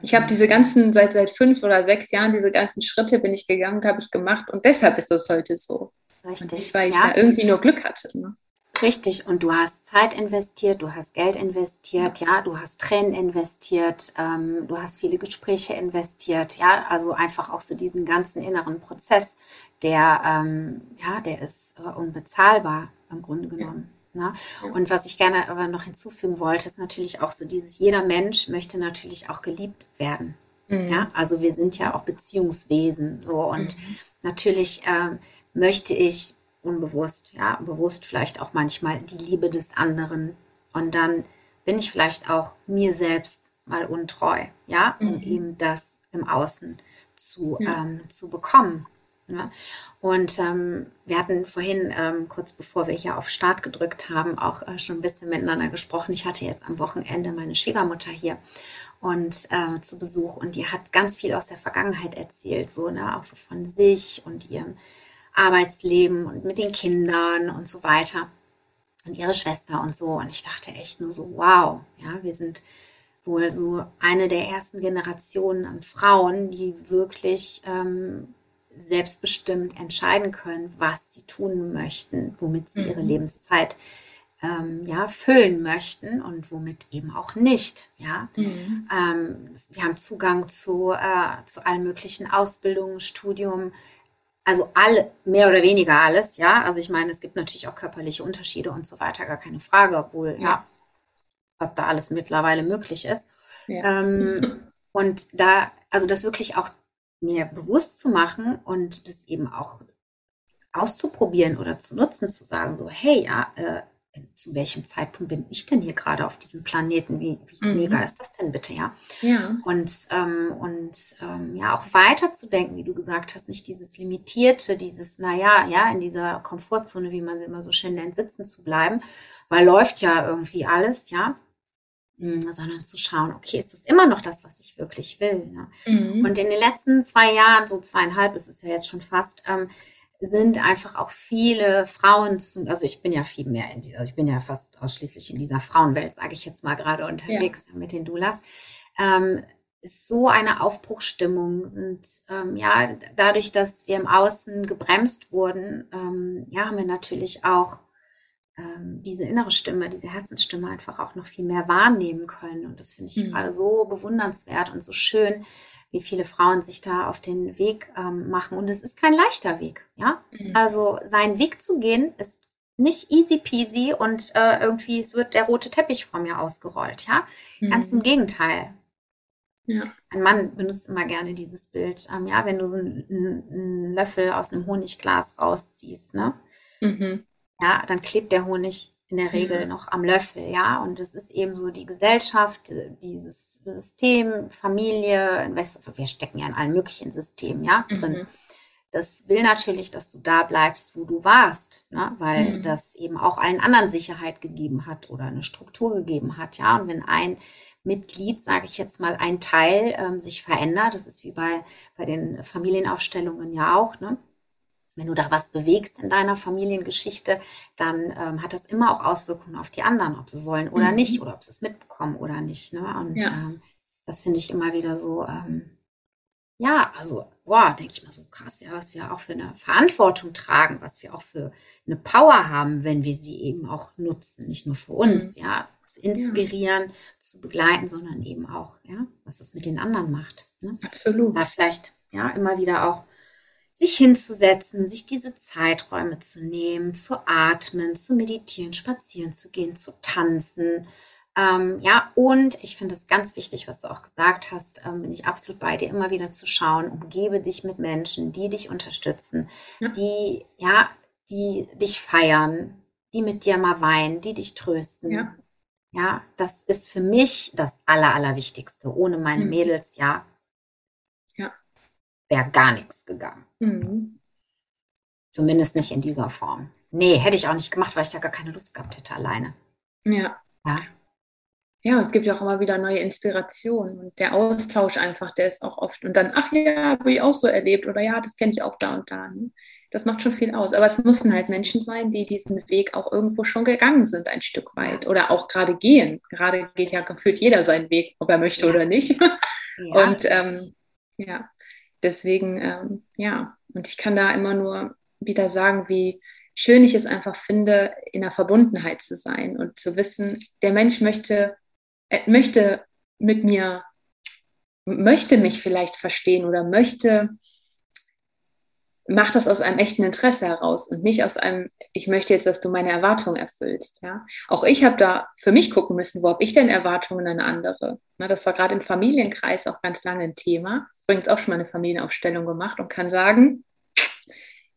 [SPEAKER 3] Ich habe diese ganzen, seit, seit fünf oder sechs Jahren, diese ganzen Schritte bin ich gegangen, habe ich gemacht und deshalb ist das heute so. Richtig. Nicht, weil ich ja. da irgendwie nur Glück hatte. Ne?
[SPEAKER 2] Richtig, und du hast Zeit investiert, du hast Geld investiert, ja, du hast Tränen investiert, ähm, du hast viele Gespräche investiert, ja, also einfach auch so diesen ganzen inneren Prozess, der, ähm, ja, der ist äh, unbezahlbar im Grunde genommen. Ja. Ne? Und was ich gerne aber noch hinzufügen wollte, ist natürlich auch so dieses, jeder Mensch möchte natürlich auch geliebt werden. Mhm. Ja, also wir sind ja auch Beziehungswesen, so, und mhm. natürlich ähm, möchte ich unbewusst, ja, bewusst vielleicht auch manchmal die Liebe des anderen. Und dann bin ich vielleicht auch mir selbst mal untreu, ja, um mhm. eben das im Außen zu, ja. ähm, zu bekommen. Ja. Und ähm, wir hatten vorhin, ähm, kurz bevor wir hier auf Start gedrückt haben, auch äh, schon ein bisschen miteinander gesprochen. Ich hatte jetzt am Wochenende meine Schwiegermutter hier und äh, zu Besuch und die hat ganz viel aus der Vergangenheit erzählt, so ne, auch so von sich und ihrem Arbeitsleben und mit den Kindern und so weiter und ihre Schwester und so. Und ich dachte echt nur so, wow, ja, wir sind wohl so eine der ersten Generationen an Frauen, die wirklich ähm, selbstbestimmt entscheiden können, was sie tun möchten, womit sie mhm. ihre Lebenszeit ähm, ja, füllen möchten und womit eben auch nicht. Ja? Mhm. Ähm, wir haben Zugang zu, äh, zu allen möglichen Ausbildungen, Studium, also alle, mehr oder weniger alles, ja. Also ich meine, es gibt natürlich auch körperliche Unterschiede und so weiter, gar keine Frage, obwohl, ja, ja was da alles mittlerweile möglich ist. Ja. Ähm, und da, also das wirklich auch mir bewusst zu machen und das eben auch auszuprobieren oder zu nutzen, zu sagen, so, hey, ja, äh, zu welchem Zeitpunkt bin ich denn hier gerade auf diesem Planeten? Wie, wie mhm. mega ist das denn bitte, ja? Ja. Und, ähm, und ähm, ja, auch weiterzudenken, wie du gesagt hast, nicht dieses Limitierte, dieses, naja, ja, in dieser Komfortzone, wie man sie immer so schön nennt, sitzen zu bleiben, weil läuft ja irgendwie alles, ja. Mhm, sondern zu schauen, okay, ist das immer noch das, was ich wirklich will? Ne? Mhm. Und in den letzten zwei Jahren, so zweieinhalb ist es ja jetzt schon fast, ähm, sind einfach auch viele Frauen, zu, also ich bin ja viel mehr in dieser, ich bin ja fast ausschließlich in dieser Frauenwelt, sage ich jetzt mal gerade unterwegs ja. mit den Doulas. Ähm, ist so eine Aufbruchstimmung, sind ähm, ja dadurch, dass wir im Außen gebremst wurden, ähm, ja, haben wir natürlich auch ähm, diese innere Stimme, diese Herzensstimme einfach auch noch viel mehr wahrnehmen können. Und das finde ich mhm. gerade so bewundernswert und so schön, wie viele Frauen sich da auf den Weg ähm, machen. Und es ist kein leichter Weg, ja. Mhm. Also seinen Weg zu gehen ist nicht easy peasy und äh, irgendwie es wird der rote Teppich vor mir ausgerollt, ja. Mhm. Ganz im Gegenteil. Ja. Ein Mann benutzt immer gerne dieses Bild. Ähm, ja, wenn du so einen, einen, Löffel aus einem Honigglas rausziehst, ne? Mhm. Ja, dann klebt der Honig in der Regel mhm. noch am Löffel, ja. Und es ist eben so die Gesellschaft, dieses System, Familie, wir stecken ja in allen möglichen Systemen, ja, drin. Mhm. Das will natürlich, dass du da bleibst, wo du warst, ne? weil mhm. das eben auch allen anderen Sicherheit gegeben hat oder eine Struktur gegeben hat, ja. Und wenn ein Mitglied, sage ich jetzt mal, ein Teil ähm, sich verändert, das ist wie bei, bei den Familienaufstellungen ja auch, ne? Wenn du da was bewegst in deiner Familiengeschichte, dann ähm, hat das immer auch Auswirkungen auf die anderen, ob sie wollen oder mhm. nicht, oder ob sie es mitbekommen oder nicht. Ne? Und ja. ähm, das finde ich immer wieder so, ähm, ja, also, boah, denke ich mal so krass, ja, was wir auch für eine Verantwortung tragen, was wir auch für eine Power haben, wenn wir sie eben auch nutzen, nicht nur für uns, mhm. ja, zu inspirieren, ja. zu begleiten, sondern eben auch, ja, was das mit den anderen macht.
[SPEAKER 3] Ne? Absolut.
[SPEAKER 2] Da vielleicht, ja, immer wieder auch sich hinzusetzen, sich diese Zeiträume zu nehmen, zu atmen, zu meditieren, spazieren zu gehen, zu tanzen, ähm, ja, und ich finde es ganz wichtig, was du auch gesagt hast, ähm, bin ich absolut bei dir, immer wieder zu schauen, umgebe dich mit Menschen, die dich unterstützen, ja. die, ja, die dich feiern, die mit dir mal weinen, die dich trösten. Ja, ja das ist für mich das Aller, Allerwichtigste. Ohne meine mhm. Mädels, ja, ja. Wäre gar nichts gegangen. Mhm. Zumindest nicht in dieser Form. Nee, hätte ich auch nicht gemacht, weil ich da gar keine Lust gehabt hätte alleine.
[SPEAKER 3] Ja. Ja ja, es gibt ja auch immer wieder neue Inspirationen und der Austausch einfach, der ist auch oft und dann, ach ja, habe ich auch so erlebt oder ja, das kenne ich auch da und da. Ne? Das macht schon viel aus. Aber es müssen halt Menschen sein, die diesen Weg auch irgendwo schon gegangen sind, ein Stück weit oder auch gerade gehen. Gerade geht ja gefühlt jeder seinen Weg, ob er möchte ja. oder nicht. Ja, [laughs] und ähm, ja, deswegen, ähm, ja, und ich kann da immer nur wieder sagen, wie schön ich es einfach finde, in der Verbundenheit zu sein und zu wissen, der Mensch möchte er möchte mit mir, möchte mich vielleicht verstehen oder möchte, macht das aus einem echten Interesse heraus und nicht aus einem, ich möchte jetzt, dass du meine Erwartungen erfüllst. Ja? Auch ich habe da für mich gucken müssen, wo habe ich denn Erwartungen an andere? Na, das war gerade im Familienkreis auch ganz lange ein Thema. Übrigens auch schon mal eine Familienaufstellung gemacht und kann sagen,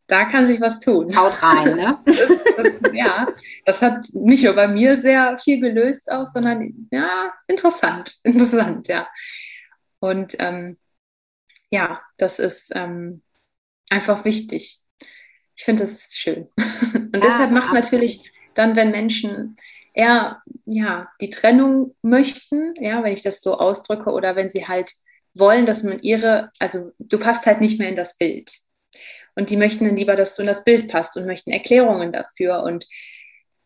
[SPEAKER 3] da kann sich was tun.
[SPEAKER 2] Haut rein, ne? [laughs]
[SPEAKER 3] Das, das, ja, das hat nicht nur bei mir sehr viel gelöst auch, sondern ja, interessant, [laughs] interessant, ja. Und ähm, ja, das ist ähm, einfach wichtig. Ich finde das schön. [laughs] Und ja, deshalb macht absolut. natürlich dann, wenn Menschen eher ja, die Trennung möchten, ja, wenn ich das so ausdrücke, oder wenn sie halt wollen, dass man ihre, also du passt halt nicht mehr in das Bild. Und die möchten dann lieber, dass du in das Bild passt und möchten Erklärungen dafür. Und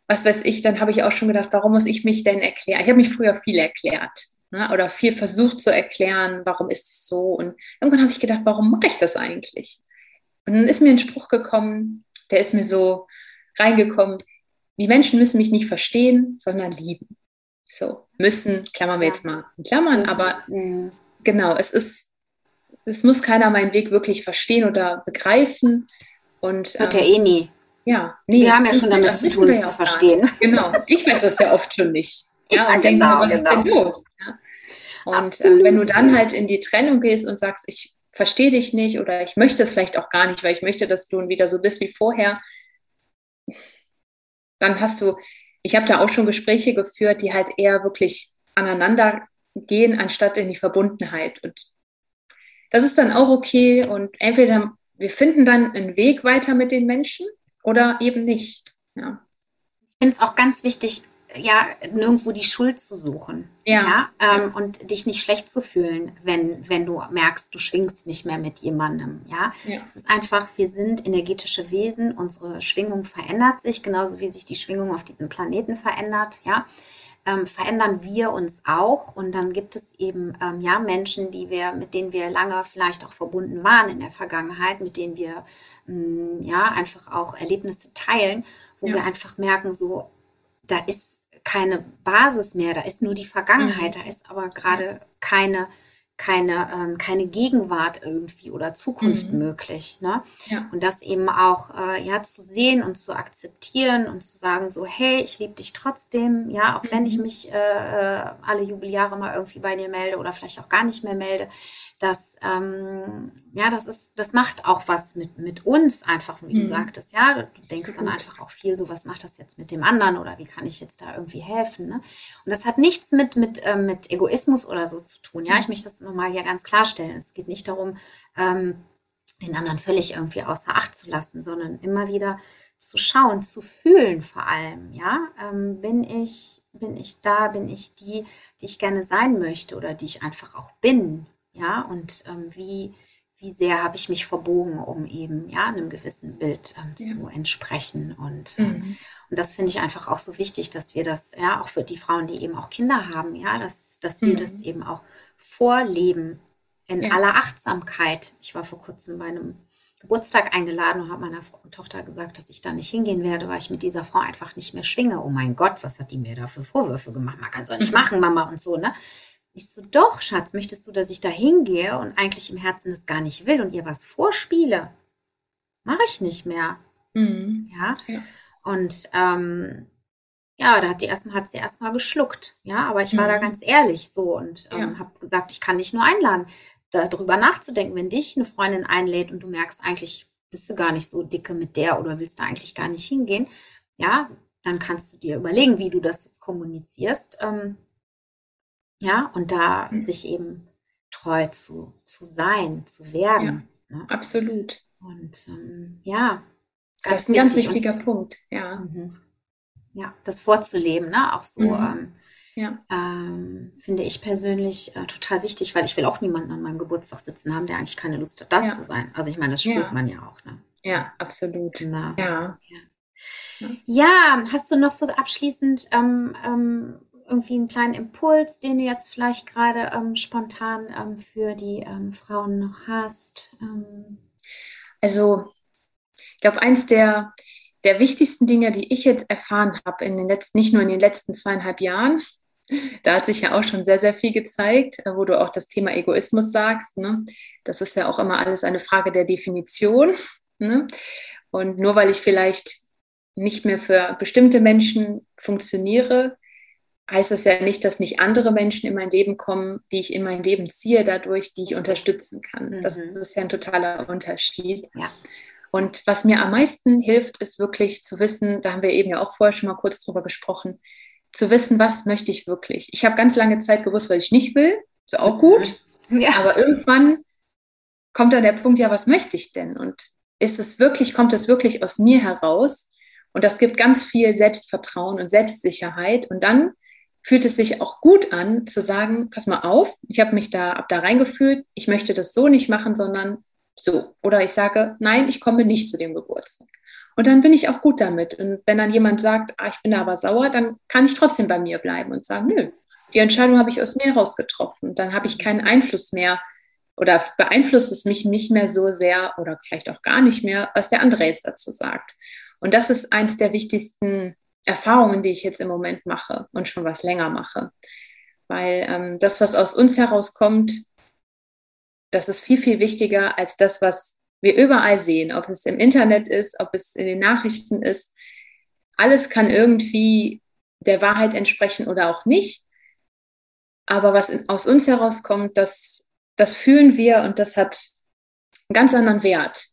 [SPEAKER 3] was weiß ich, dann habe ich auch schon gedacht, warum muss ich mich denn erklären? Ich habe mich früher viel erklärt ne? oder viel versucht zu erklären, warum ist es so. Und irgendwann habe ich gedacht, warum mache ich das eigentlich? Und dann ist mir ein Spruch gekommen, der ist mir so reingekommen. Die Menschen müssen mich nicht verstehen, sondern lieben. So, müssen, klammern wir jetzt mal in Klammern, aber genau, es ist es muss keiner meinen Weg wirklich verstehen oder begreifen. Und,
[SPEAKER 2] Wird ähm, ja eh nie.
[SPEAKER 3] Ja,
[SPEAKER 2] nee, wir haben ja schon damit zu tun, es zu verstehen.
[SPEAKER 3] Genau, ich weiß das ja oft schon nicht. [laughs] Ja, ja und denke genau, was genau. ist denn los? Ja. Und äh, wenn du dann halt in die Trennung gehst und sagst, ich verstehe dich nicht oder ich möchte es vielleicht auch gar nicht, weil ich möchte, dass du wieder so bist wie vorher, dann hast du, ich habe da auch schon Gespräche geführt, die halt eher wirklich aneinander gehen, anstatt in die Verbundenheit. Und das ist dann auch okay und entweder wir finden dann einen Weg weiter mit den Menschen oder eben nicht. Ja.
[SPEAKER 2] Ich finde es auch ganz wichtig, ja, nirgendwo die Schuld zu suchen. Ja. ja? Ähm, und dich nicht schlecht zu fühlen, wenn, wenn du merkst, du schwingst nicht mehr mit jemandem. Ja. ja. Es ist einfach, wir sind energetische Wesen, unsere Schwingung verändert sich, genauso wie sich die Schwingung auf diesem Planeten verändert. Ja ähm, verändern wir uns auch. Und dann gibt es eben ähm, ja Menschen, die wir, mit denen wir lange vielleicht auch verbunden waren in der Vergangenheit, mit denen wir mh, mm, ja einfach auch Erlebnisse teilen, wo ja. wir einfach merken, so da ist keine Basis mehr, da ist nur die Vergangenheit, mhm. da ist aber gerade keine keine, ähm, keine Gegenwart irgendwie oder Zukunft mhm. möglich. Ne? Ja. Und das eben auch äh, ja, zu sehen und zu akzeptieren und zu sagen, so, hey, ich liebe dich trotzdem, ja, auch mhm. wenn ich mhm. mich äh, äh, alle Jubeljahre mal irgendwie bei dir melde oder vielleicht auch gar nicht mehr melde das, ähm, ja, das ist, das macht auch was mit, mit uns einfach, wie mhm. du sagtest, ja, du denkst dann einfach auch viel so, was macht das jetzt mit dem anderen oder wie kann ich jetzt da irgendwie helfen, ne? Und das hat nichts mit, mit, äh, mit Egoismus oder so zu tun, ja, ich möchte das nochmal hier ganz klarstellen, es geht nicht darum, ähm, den anderen völlig irgendwie außer Acht zu lassen, sondern immer wieder zu schauen, zu fühlen vor allem, ja, ähm, bin ich, bin ich da, bin ich die, die ich gerne sein möchte oder die ich einfach auch bin, ja, und ähm, wie, wie sehr habe ich mich verbogen, um eben ja einem gewissen Bild ähm, zu ja. entsprechen. Und, ähm, mhm. und das finde ich einfach auch so wichtig, dass wir das, ja, auch für die Frauen, die eben auch Kinder haben, ja, dass, dass wir mhm. das eben auch vorleben. in ja. aller Achtsamkeit. Ich war vor kurzem bei einem Geburtstag eingeladen und habe meiner Tochter gesagt, dass ich da nicht hingehen werde, weil ich mit dieser Frau einfach nicht mehr schwinge. Oh mein Gott, was hat die mir da für Vorwürfe gemacht? Man kann es doch nicht mhm. machen, Mama und so, ne? Ich so, doch, Schatz, möchtest du, dass ich da hingehe und eigentlich im Herzen das gar nicht will und ihr was vorspiele? Mache ich nicht mehr. Mhm. Ja? ja. Und ähm, ja, da hat, die erstmal, hat sie erstmal geschluckt. Ja, aber ich war mhm. da ganz ehrlich so und ähm, ja. habe gesagt, ich kann dich nur einladen darüber nachzudenken, wenn dich eine Freundin einlädt und du merkst, eigentlich bist du gar nicht so dicke mit der oder willst da eigentlich gar nicht hingehen, ja, dann kannst du dir überlegen, wie du das jetzt kommunizierst. Ähm, ja, und da mhm. sich eben treu zu, zu sein, zu werden.
[SPEAKER 3] Ja, ne? Absolut.
[SPEAKER 2] Und ähm, ja,
[SPEAKER 3] das ist ein ganz wichtiger und, Punkt, ja. Mhm.
[SPEAKER 2] Ja, das vorzuleben, ne? Auch so mhm. ähm, ja. Ähm, finde ich persönlich äh, total wichtig, weil ich will auch niemanden an meinem Geburtstag sitzen haben, der eigentlich keine Lust hat, da ja. zu sein. Also ich meine, das spürt ja. man ja auch. Ne?
[SPEAKER 3] Ja, absolut. Na, ja.
[SPEAKER 2] ja. hast du noch so abschließend ähm, ähm, irgendwie einen kleinen Impuls, den du jetzt vielleicht gerade ähm, spontan ähm, für die Frauen noch hast?
[SPEAKER 3] Also, ich glaube, eins der, der wichtigsten Dinge, die ich jetzt erfahren habe, in den letzten, nicht nur in den letzten zweieinhalb Jahren, da hat sich ja auch schon sehr, sehr viel gezeigt, äh, wo du auch das Thema Egoismus sagst. Ne? Das ist ja auch immer alles eine Frage der Definition. Ne? Und nur weil ich vielleicht nicht mehr für bestimmte Menschen funktioniere, heißt das ja nicht, dass nicht andere Menschen in mein Leben kommen, die ich in mein Leben ziehe, dadurch, die ich unterstützen kann. Mhm. Das ist ja ein totaler Unterschied. Ja. Und was mir am meisten hilft, ist wirklich zu wissen, da haben wir eben ja auch vorher schon mal kurz drüber gesprochen, zu wissen, was möchte ich wirklich. Ich habe ganz lange Zeit gewusst, was ich nicht will. Ist auch gut. Mhm. Ja. Aber irgendwann kommt dann der Punkt, ja, was möchte ich denn? Und ist es wirklich, kommt es wirklich aus mir heraus? Und das gibt ganz viel Selbstvertrauen und Selbstsicherheit. Und dann fühlt es sich auch gut an, zu sagen, pass mal auf, ich habe mich da ab da reingefühlt, ich möchte das so nicht machen, sondern so. Oder ich sage, nein, ich komme nicht zu dem Geburtstag. Und dann bin ich auch gut damit. Und wenn dann jemand sagt, ah, ich bin da aber sauer, dann kann ich trotzdem bei mir bleiben und sagen, nö, die Entscheidung habe ich aus mir heraus getroffen. Dann habe ich keinen Einfluss mehr oder beeinflusst es mich nicht mehr so sehr oder vielleicht auch gar nicht mehr, was der andere jetzt dazu sagt. Und das ist eins der wichtigsten Erfahrungen, die ich jetzt im Moment mache und schon was länger mache. Weil ähm, das, was aus uns herauskommt, das ist viel, viel wichtiger als das, was wir überall sehen, ob es im Internet ist, ob es in den Nachrichten ist. Alles kann irgendwie der Wahrheit entsprechen oder auch nicht. Aber was in, aus uns herauskommt, das, das fühlen wir und das hat einen ganz anderen Wert.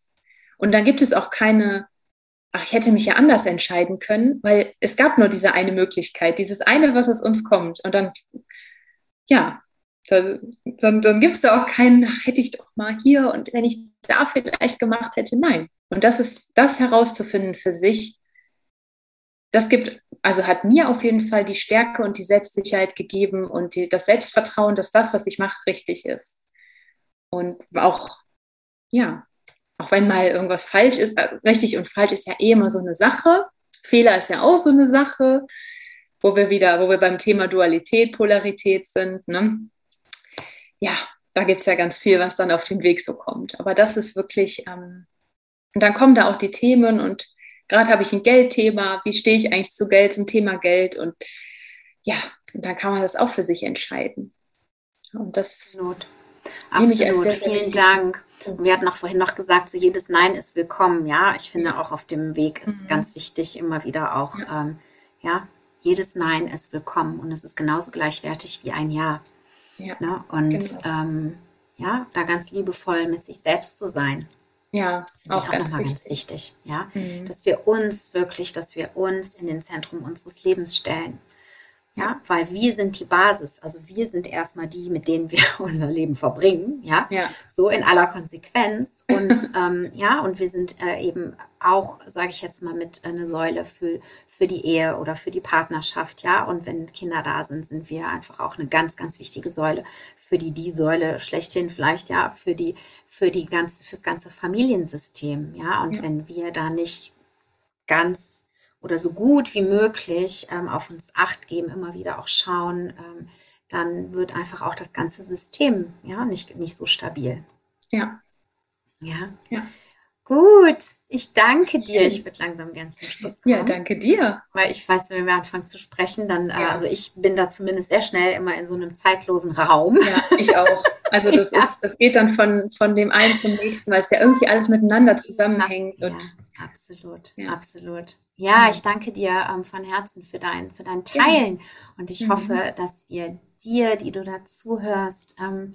[SPEAKER 3] Und dann gibt es auch keine, ach, ich hätte mich ja anders entscheiden können, weil es gab nur diese eine Möglichkeit, dieses eine, was aus uns kommt. Und dann, ja, dann, dann, gibt es da auch keinen, ach, hätte ich doch mal hier und wenn ich da vielleicht gemacht hätte, nein. Und das ist das herauszufinden für sich, das gibt, also hat mir auf jeden Fall die Stärke und die Selbstsicherheit gegeben und die, das Selbstvertrauen, dass das, was ich mache, richtig ist. Und auch, ja, auch wenn mal irgendwas falsch ist, also richtig und falsch ist ja eh immer so eine Sache. Fehler ist ja auch so eine Sache, wo wir wieder, wo wir beim Thema Dualität, Polarität sind. Ne? Ja, da gibt es ja ganz viel, was dann auf den Weg so kommt. Aber das ist wirklich, ähm, und dann kommen da auch die Themen und gerade habe ich ein Geldthema, wie stehe ich eigentlich zu Geld, zum Thema Geld und ja, und dann kann man das auch für sich entscheiden.
[SPEAKER 2] Und das Absolut. Absolut. Sehr, sehr Vielen Dank. Und wir hatten auch vorhin noch gesagt, so jedes Nein ist willkommen. Ja, ich finde auch auf dem Weg ist mhm. ganz wichtig, immer wieder auch, ja. Ähm, ja, jedes Nein ist willkommen und es ist genauso gleichwertig wie ein Ja. Ja, ne? Und genau. ähm, ja, da ganz liebevoll mit sich selbst zu sein.
[SPEAKER 3] Ja,
[SPEAKER 2] finde auch, ich auch nochmal ganz wichtig. Ja, mhm. dass wir uns wirklich, dass wir uns in den Zentrum unseres Lebens stellen. Ja, weil wir sind die Basis. Also wir sind erstmal die, mit denen wir [laughs] unser Leben verbringen. Ja, ja. so in aller Konsequenz. Und [laughs] ähm, ja, und wir sind äh, eben auch, sage ich jetzt mal, mit eine Säule für, für die Ehe oder für die Partnerschaft. Ja, und wenn Kinder da sind, sind wir einfach auch eine ganz, ganz wichtige Säule für die die Säule schlechthin vielleicht ja für die für die ganze fürs ganze Familiensystem. Ja, und ja. wenn wir da nicht ganz oder so gut wie möglich ähm, auf uns acht geben, immer wieder auch schauen, ähm, dann wird einfach auch das ganze System ja nicht, nicht so stabil.
[SPEAKER 3] Ja.
[SPEAKER 2] Ja. ja. Gut, ich danke dir. Ich würde langsam gern zum Schluss
[SPEAKER 3] kommen. Ja, danke dir.
[SPEAKER 2] Weil ich weiß, wenn wir anfangen zu sprechen, dann, äh, ja. also ich bin da zumindest sehr schnell immer in so einem zeitlosen Raum.
[SPEAKER 3] Ja, ich auch. Also [laughs] das ja. ist, das geht dann von, von dem einen zum nächsten, weil es ja irgendwie alles miteinander zusammenhängt. Ja, und
[SPEAKER 2] absolut, absolut. Ja, ich danke dir ähm, von Herzen für dein, für dein Teilen. Und ich mhm. hoffe, dass wir dir, die du dazu hörst, ähm, hm,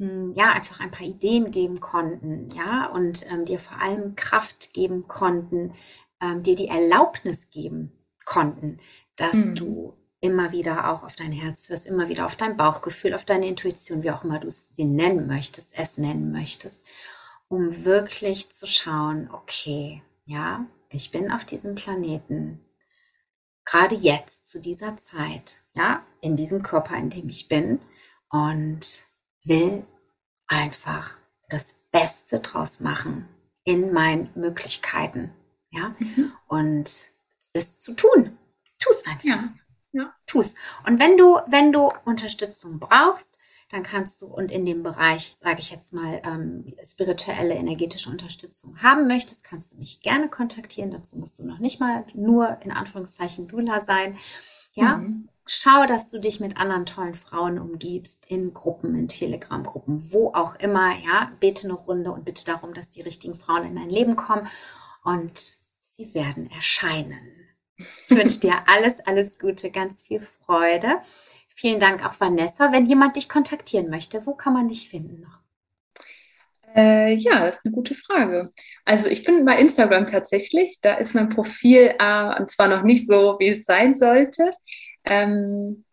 [SPEAKER 2] ja, einfach ein paar Ideen geben konnten, ja, und ähm, dir vor allem Kraft geben konnten, ähm, dir die Erlaubnis geben konnten, dass mhm. du immer wieder auch auf dein Herz hörst, immer wieder auf dein Bauchgefühl, auf deine Intuition, wie auch immer du es nennen möchtest, es nennen möchtest, um wirklich zu schauen, okay, ja, ich bin auf diesem Planeten, gerade jetzt, zu dieser Zeit, ja, in diesem Körper, in dem ich bin und will einfach das Beste draus machen in meinen Möglichkeiten. Ja, mhm. und es zu tun. Tu es einfach. Ja. Ja. Tu es. Und wenn du, wenn du Unterstützung brauchst, dann kannst du und in dem Bereich, sage ich jetzt mal, ähm, spirituelle, energetische Unterstützung haben möchtest, kannst du mich gerne kontaktieren. Dazu musst du noch nicht mal nur in Anführungszeichen Dula sein. Ja, mhm. Schau, dass du dich mit anderen tollen Frauen umgibst, in Gruppen, in Telegram-Gruppen, wo auch immer. Ja, bete eine Runde und bitte darum, dass die richtigen Frauen in dein Leben kommen und sie werden erscheinen. Ich wünsche dir alles, alles Gute, ganz viel Freude. Vielen Dank auch Vanessa. Wenn jemand dich kontaktieren möchte, wo kann man dich finden noch?
[SPEAKER 3] Äh, ja, das ist eine gute Frage. Also ich bin bei Instagram tatsächlich. Da ist mein Profil äh, zwar noch nicht so, wie es sein sollte. Ähm,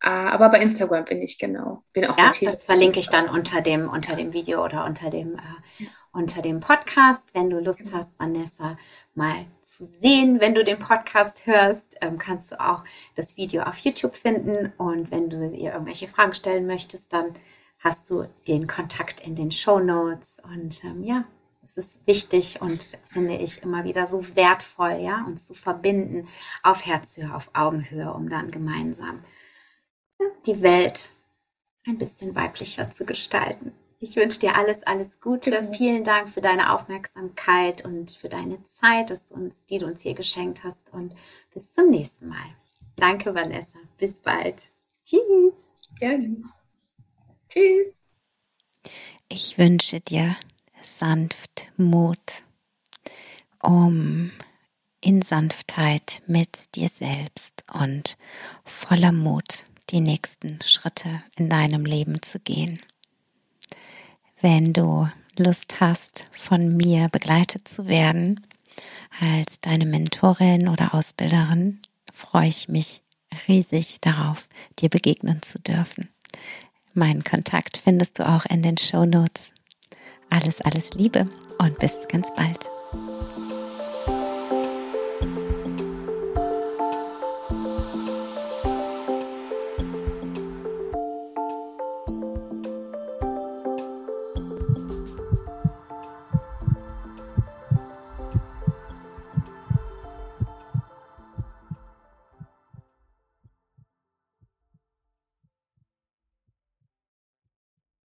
[SPEAKER 3] ah, aber bei Instagram bin ich genau. Bin
[SPEAKER 2] auch ja, das verlinke ich dann unter dem, unter dem Video oder unter dem, äh, unter dem Podcast. Wenn du Lust genau. hast, Vanessa mal zu sehen, wenn du den Podcast hörst, ähm, kannst du auch das Video auf YouTube finden. Und wenn du ihr irgendwelche Fragen stellen möchtest, dann hast du den Kontakt in den Show Notes. Und ähm, ja, es ist wichtig und finde ich immer wieder so wertvoll, ja, uns zu verbinden auf Herzhöhe, auf Augenhöhe, um dann gemeinsam ja, die Welt ein bisschen weiblicher zu gestalten. Ich wünsche dir alles, alles Gute. Mhm. Vielen Dank für deine Aufmerksamkeit und für deine Zeit, dass du uns, die du uns hier geschenkt hast. Und bis zum nächsten Mal. Danke, Vanessa. Bis bald. Tschüss.
[SPEAKER 3] Gerne. Tschüss.
[SPEAKER 1] Ich wünsche dir sanft Mut, um in Sanftheit mit dir selbst und voller Mut die nächsten Schritte in deinem Leben zu gehen. Wenn du Lust hast, von mir begleitet zu werden, als deine Mentorin oder Ausbilderin, freue ich mich riesig darauf, dir begegnen zu dürfen. Meinen Kontakt findest du auch in den Show Notes alles, alles Liebe und bis ganz bald.